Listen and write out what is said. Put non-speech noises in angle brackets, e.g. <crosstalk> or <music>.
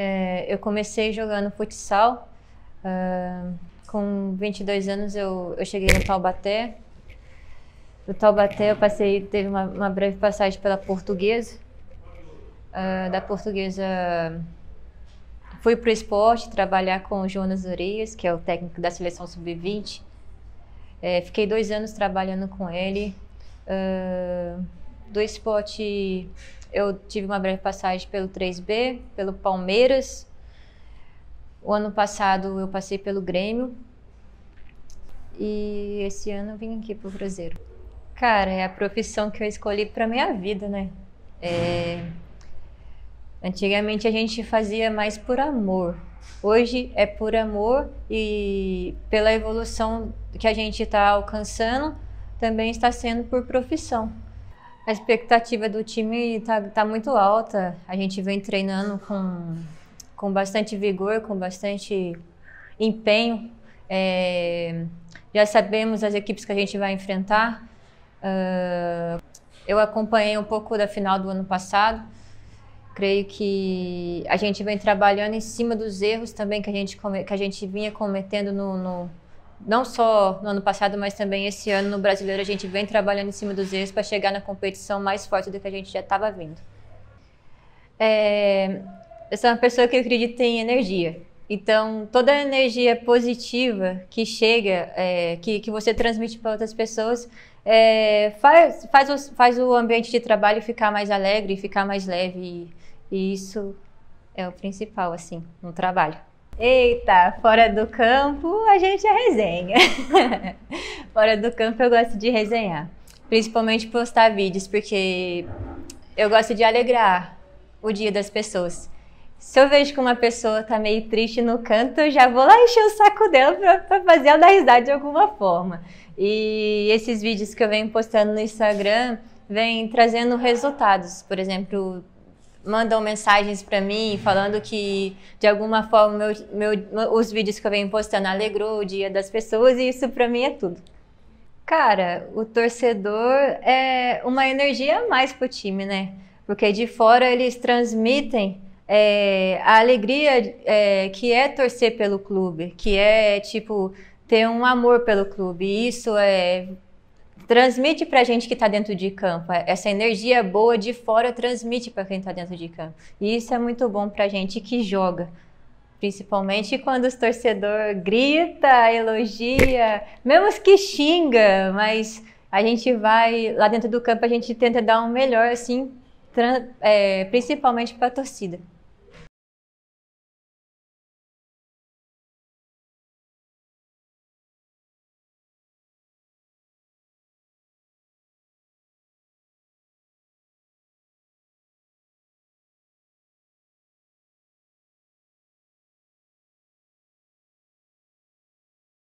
É, eu comecei jogando futsal. Uh, com 22 anos eu, eu cheguei no Taubaté. Do Taubaté eu passei, teve uma, uma breve passagem pela Portuguesa. Uh, da Portuguesa fui para o esporte trabalhar com o Jonas Urias, que é o técnico da seleção sub-20. É, fiquei dois anos trabalhando com ele. Uh, do esporte eu tive uma breve passagem pelo 3B, pelo Palmeiras. O ano passado eu passei pelo Grêmio. E esse ano eu vim aqui pro Cruzeiro. Cara, é a profissão que eu escolhi para minha vida, né? É... Antigamente a gente fazia mais por amor. Hoje é por amor e pela evolução que a gente está alcançando, também está sendo por profissão. A expectativa do time está tá muito alta. A gente vem treinando com, com bastante vigor, com bastante empenho. É, já sabemos as equipes que a gente vai enfrentar. Uh, eu acompanhei um pouco da final do ano passado. Creio que a gente vem trabalhando em cima dos erros também que a gente, que a gente vinha cometendo no, no não só no ano passado, mas também esse ano no brasileiro, a gente vem trabalhando em cima dos erros para chegar na competição mais forte do que a gente já estava vindo. É, eu sou uma pessoa que acredita em energia. Então, toda a energia positiva que chega, é, que, que você transmite para outras pessoas, é, faz, faz, o, faz o ambiente de trabalho ficar mais alegre, ficar mais leve. E, e isso é o principal, assim, no trabalho. Eita, fora do campo a gente é resenha. <laughs> fora do campo eu gosto de resenhar. Principalmente postar vídeos, porque eu gosto de alegrar o dia das pessoas. Se eu vejo que uma pessoa tá meio triste no canto, eu já vou lá encher o saco dela pra, pra fazer ela dar risada de alguma forma. E esses vídeos que eu venho postando no Instagram vêm trazendo resultados. Por exemplo, mandam mensagens para mim falando que de alguma forma meu, meu, os vídeos que eu venho postando alegrou o dia das pessoas e isso para mim é tudo. Cara, o torcedor é uma energia a mais pro time, né? Porque de fora eles transmitem é, a alegria é, que é torcer pelo clube, que é tipo ter um amor pelo clube. E isso é transmite para a gente que está dentro de campo. Essa energia boa de fora transmite para quem está dentro de campo. E isso é muito bom para a gente que joga. Principalmente quando os torcedor grita, elogia, mesmo que xinga, mas a gente vai lá dentro do campo, a gente tenta dar um melhor, assim, é, principalmente para a torcida.